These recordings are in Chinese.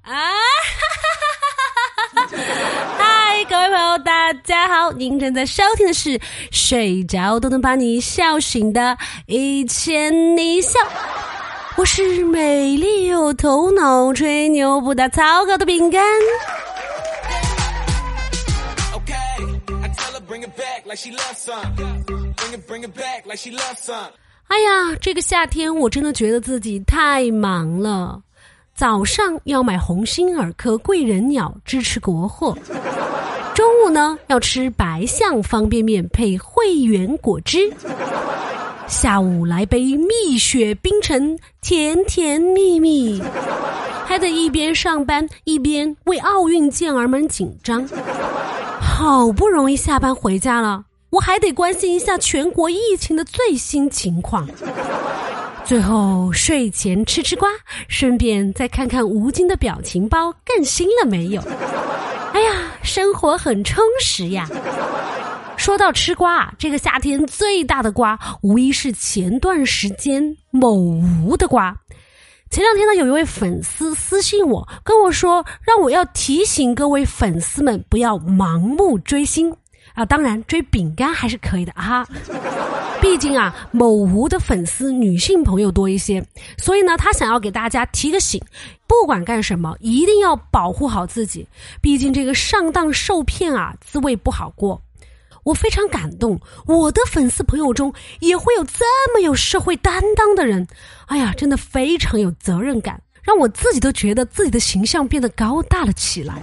啊！嗨，各位朋友，大家好！您正在收听的是睡着都能把你笑醒的《一千你笑》，我是美丽有头脑、吹牛不打草稿的饼干。哎呀，这个夏天我真的觉得自己太忙了。早上要买鸿星尔克贵人鸟支持国货，中午呢要吃白象方便面配汇源果汁，下午来杯蜜雪冰城甜甜蜜蜜，还得一边上班一边为奥运健儿们紧张。好不容易下班回家了。我还得关心一下全国疫情的最新情况，最后睡前吃吃瓜，顺便再看看吴京的表情包更新了没有。哎呀，生活很充实呀！说到吃瓜，这个夏天最大的瓜，无疑是前段时间某吴的瓜。前两天呢，有一位粉丝私信我，跟我说让我要提醒各位粉丝们不要盲目追星。啊，当然追饼干还是可以的啊，毕竟啊，某吴的粉丝女性朋友多一些，所以呢，他想要给大家提个醒，不管干什么，一定要保护好自己，毕竟这个上当受骗啊，滋味不好过。我非常感动，我的粉丝朋友中也会有这么有社会担当的人，哎呀，真的非常有责任感，让我自己都觉得自己的形象变得高大了起来。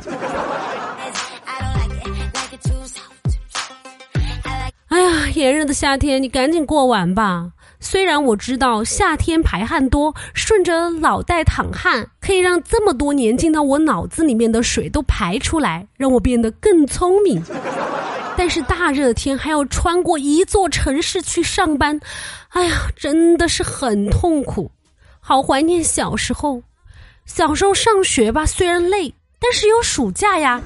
炎热的夏天，你赶紧过完吧。虽然我知道夏天排汗多，顺着脑袋淌汗可以让这么多年进到我脑子里面的水都排出来，让我变得更聪明。但是大热天还要穿过一座城市去上班，哎呀，真的是很痛苦。好怀念小时候，小时候上学吧，虽然累，但是有暑假呀。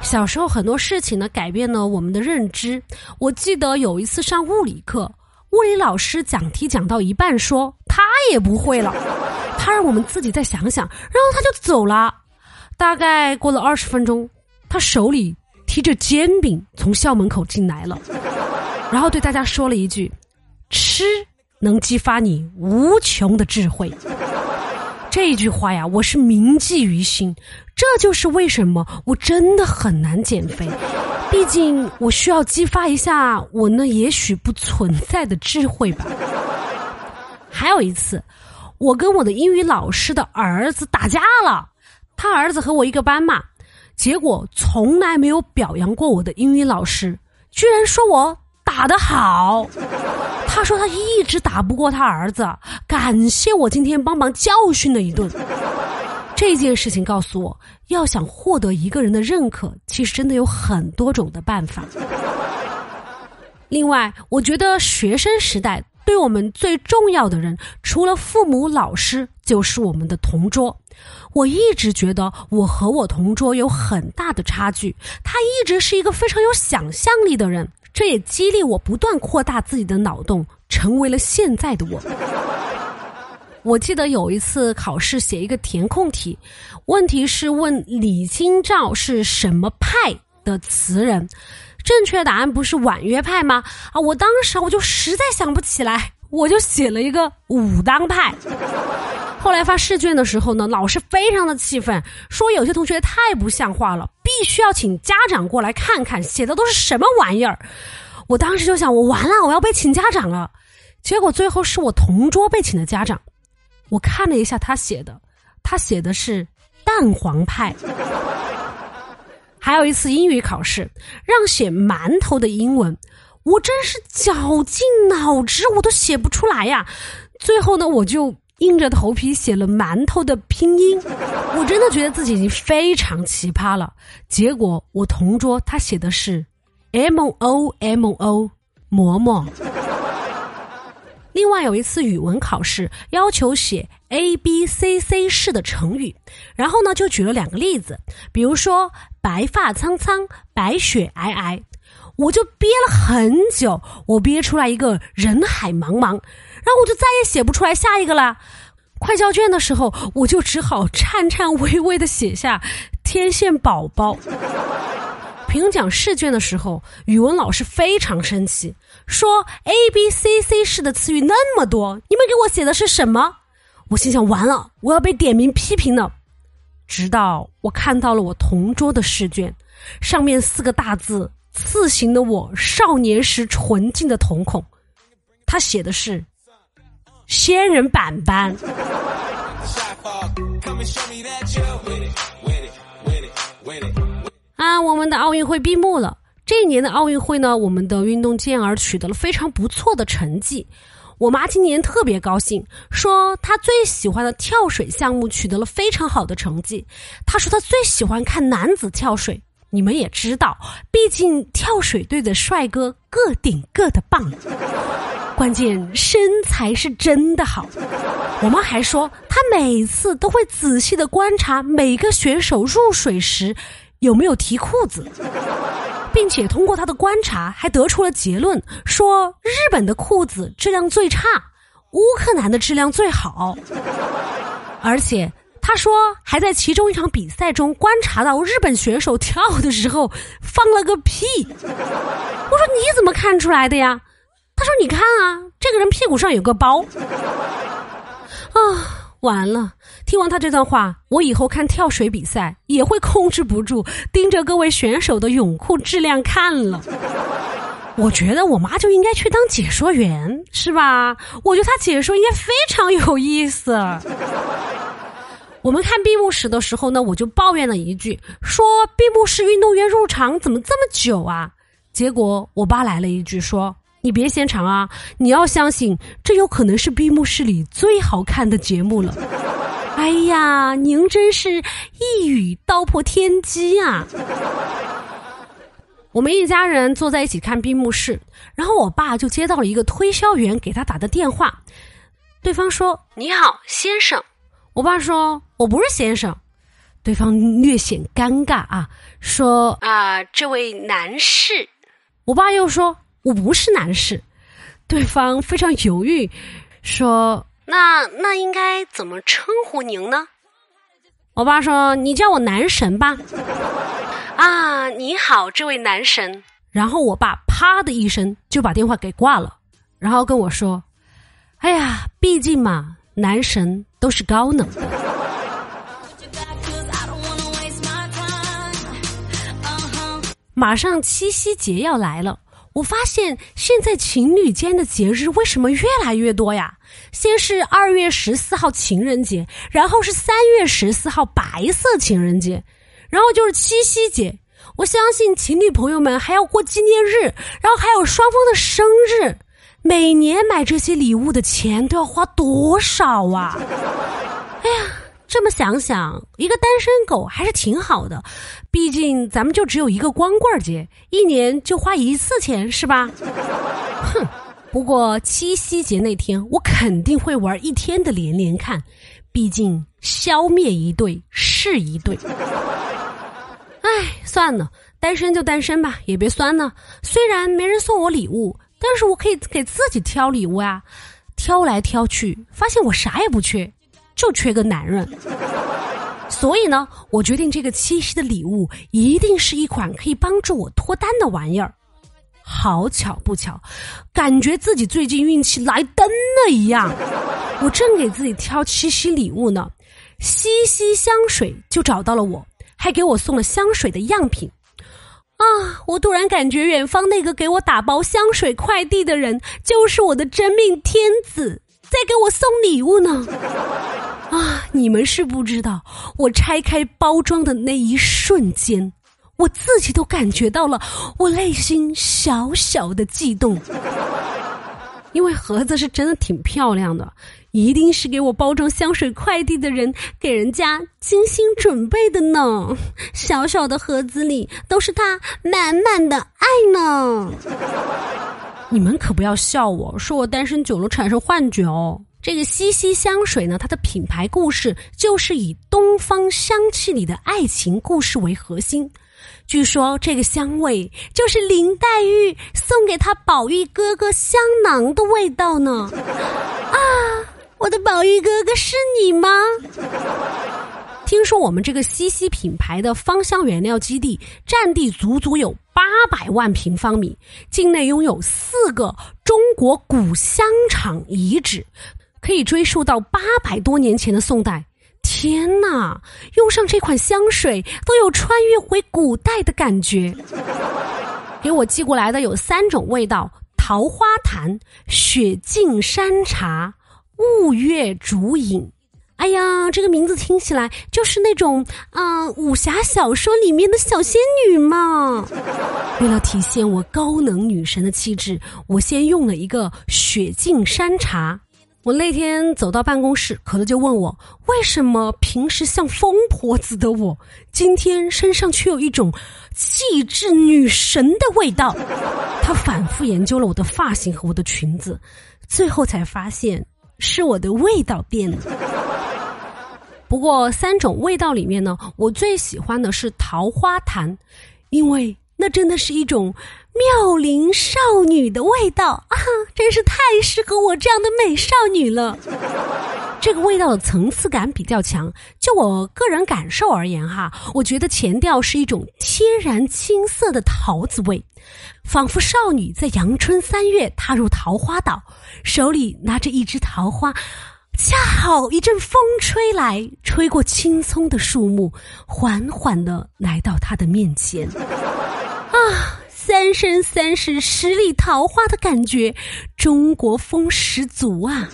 小时候很多事情呢，改变了我们的认知。我记得有一次上物理课，物理老师讲题讲到一半，说他也不会了，他让我们自己再想想，然后他就走了。大概过了二十分钟，他手里提着煎饼从校门口进来了，然后对大家说了一句：“吃能激发你无穷的智慧。”这句话呀，我是铭记于心。这就是为什么我真的很难减肥，毕竟我需要激发一下我那也许不存在的智慧吧。还有一次，我跟我的英语老师的儿子打架了，他儿子和我一个班嘛，结果从来没有表扬过我的英语老师，居然说我打得好。他说他一直打不过他儿子，感谢我今天帮忙教训了一顿。这件事情告诉我，要想获得一个人的认可，其实真的有很多种的办法。另外，我觉得学生时代对我们最重要的人，除了父母、老师，就是我们的同桌。我一直觉得我和我同桌有很大的差距，他一直是一个非常有想象力的人。这也激励我不断扩大自己的脑洞，成为了现在的我。我记得有一次考试写一个填空题，问题是问李清照是什么派的词人，正确答案不是婉约派吗？啊，我当时我就实在想不起来，我就写了一个武当派。后来发试卷的时候呢，老师非常的气愤，说有些同学太不像话了，必须要请家长过来看看写的都是什么玩意儿。我当时就想，我完了，我要被请家长了。结果最后是我同桌被请的家长。我看了一下他写的，他写的是蛋黄派。还有一次英语考试，让写馒头的英文，我真是绞尽脑汁，我都写不出来呀。最后呢，我就。硬着头皮写了馒头的拼音，我真的觉得自己已经非常奇葩了。结果我同桌他写的是 M O M O 馍馍。另外有一次语文考试要求写 A B C C 式的成语，然后呢就举了两个例子，比如说白发苍苍、白雪皑皑，我就憋了很久，我憋出来一个人海茫茫。然后我就再也写不出来下一个了，快交卷的时候，我就只好颤颤巍巍的写下“天线宝宝”。评讲试卷的时候，语文老师非常生气，说 “A B C C” 式的词语那么多，你们给我写的是什么？我心想，完了，我要被点名批评了。直到我看到了我同桌的试卷，上面四个大字刺醒了我少年时纯净的瞳孔。他写的是“仙人板板”。啊，我们的奥运会闭幕了。这一年的奥运会呢，我们的运动健儿取得了非常不错的成绩。我妈今年特别高兴，说她最喜欢的跳水项目取得了非常好的成绩。她说她最喜欢看男子跳水。你们也知道，毕竟跳水队的帅哥个顶个的棒，关键身材是真的好。我妈还说，他每次都会仔细的观察每个选手入水时。有没有提裤子，并且通过他的观察，还得出了结论，说日本的裤子质量最差，乌克兰的质量最好。而且他说还在其中一场比赛中观察到日本选手跳的时候放了个屁。我说你怎么看出来的呀？他说你看啊，这个人屁股上有个包。啊。完了！听完他这段话，我以后看跳水比赛也会控制不住盯着各位选手的泳裤质量看了。我觉得我妈就应该去当解说员，是吧？我觉得她解说应该非常有意思。我们看闭幕式的时候呢，我就抱怨了一句，说闭幕式运动员入场怎么这么久啊？结果我爸来了一句说。你别嫌长啊！你要相信，这有可能是闭幕式里最好看的节目了。哎呀，您真是一语道破天机啊！我们一家人坐在一起看闭幕式，然后我爸就接到了一个推销员给他打的电话，对方说：“你好，先生。”我爸说：“我不是先生。”对方略显尴尬啊，说：“啊，这位男士。”我爸又说。我不是男士，对方非常犹豫，说：“那那应该怎么称呼您呢？”我爸说：“你叫我男神吧。”啊，你好，这位男神。然后我爸啪的一声就把电话给挂了，然后跟我说：“哎呀，毕竟嘛，男神都是高冷的。”马上七夕节要来了。我发现现在情侣间的节日为什么越来越多呀？先是二月十四号情人节，然后是三月十四号白色情人节，然后就是七夕节。我相信情侣朋友们还要过纪念日，然后还有双方的生日。每年买这些礼物的钱都要花多少啊？哎呀！这么想想，一个单身狗还是挺好的，毕竟咱们就只有一个光棍节，一年就花一次钱，是吧？哼！不过七夕节那天，我肯定会玩一天的连连看，毕竟消灭一对是一对。哎，算了，单身就单身吧，也别酸了。虽然没人送我礼物，但是我可以给自己挑礼物啊，挑来挑去，发现我啥也不缺。就缺个男人，所以呢，我决定这个七夕的礼物一定是一款可以帮助我脱单的玩意儿。好巧不巧，感觉自己最近运气来登了一样。我正给自己挑七夕礼物呢，西溪香水就找到了我，还给我送了香水的样品。啊！我突然感觉远方那个给我打包香水快递的人，就是我的真命天子，在给我送礼物呢。啊！你们是不知道，我拆开包装的那一瞬间，我自己都感觉到了我内心小小的悸动，因为盒子是真的挺漂亮的，一定是给我包装香水快递的人给人家精心准备的呢。小小的盒子里都是他满满的爱呢。你们可不要笑我，说我单身久了产生幻觉哦。这个西西香水呢，它的品牌故事就是以东方香气里的爱情故事为核心。据说这个香味就是林黛玉送给她宝玉哥哥香囊的味道呢。啊，我的宝玉哥哥是你吗？听说我们这个西西品牌的芳香原料基地占地足足有八百万平方米，境内拥有四个中国古香厂遗址，可以追溯到八百多年前的宋代。天哪，用上这款香水都有穿越回古代的感觉。给我寄过来的有三种味道：桃花潭、雪净山茶、雾月竹影。哎呀，这个名字听起来就是那种啊武侠小说里面的小仙女嘛。为了体现我高能女神的气质，我先用了一个雪净山茶。我那天走到办公室，可乐就问我为什么平时像疯婆子的我，今天身上却有一种气质女神的味道。他反复研究了我的发型和我的裙子，最后才发现是我的味道变了。不过三种味道里面呢，我最喜欢的是桃花潭，因为那真的是一种妙龄少女的味道啊，真是太适合我这样的美少女了。这个味道的层次感比较强，就我个人感受而言哈，我觉得前调是一种天然青涩的桃子味，仿佛少女在阳春三月踏入桃花岛，手里拿着一支桃花。恰好一阵风吹来，吹过青葱的树木，缓缓的来到她的面前。三生三世十里桃花的感觉，中国风十足啊！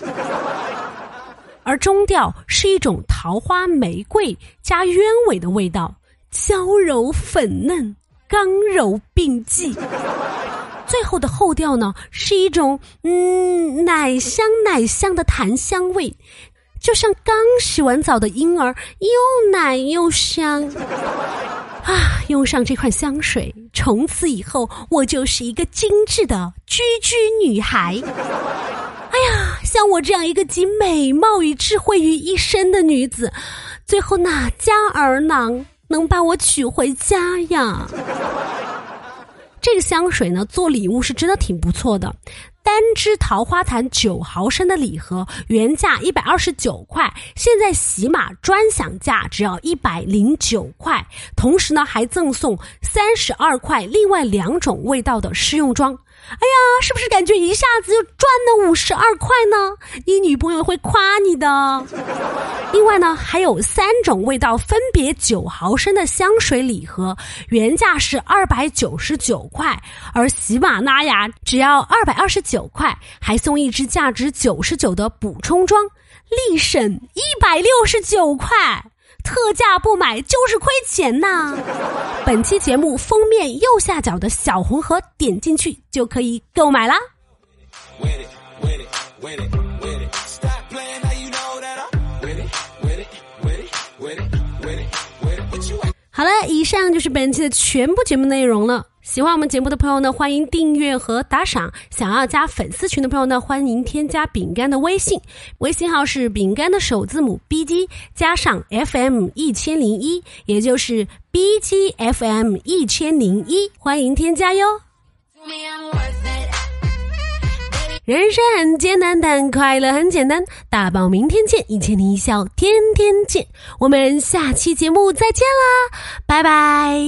而中调是一种桃花玫瑰加鸢尾的味道，娇柔粉嫩，刚柔并济。最后的后调呢，是一种嗯奶香奶香的檀香味，就像刚洗完澡的婴儿，又奶又香。啊，用上这款香水，从此以后我就是一个精致的居居女孩。哎呀，像我这样一个集美貌与智慧于一身的女子，最后哪家儿郎能把我娶回家呀？这个香水呢，做礼物是真的挺不错的。单支桃花潭九毫升的礼盒，原价一百二十九块，现在喜马专享价只要一百零九块。同时呢，还赠送三十二块另外两种味道的试用装。哎呀，是不是感觉一下子就赚了五十二块呢？你女朋友会夸你的。另外呢，还有三种味道，分别九毫升的香水礼盒，原价是二百九十九块，而喜马拉雅只要二百二十九块，还送一支价值九十九的补充装，立省一百六十九块。特价不买就是亏钱呐！本期节目封面右下角的小红盒，点进去就可以购买啦。好了，以上就是本期的全部节目内容了。喜欢我们节目的朋友呢，欢迎订阅和打赏。想要加粉丝群的朋友呢，欢迎添加饼干的微信，微信号是饼干的首字母 B G 加上 F M 一千零一，也就是 B G F M 一千零一，欢迎添加哟。人生很艰难，但快乐很简单。大宝，明天见！一千零一笑，天天见。我们下期节目再见啦，拜拜。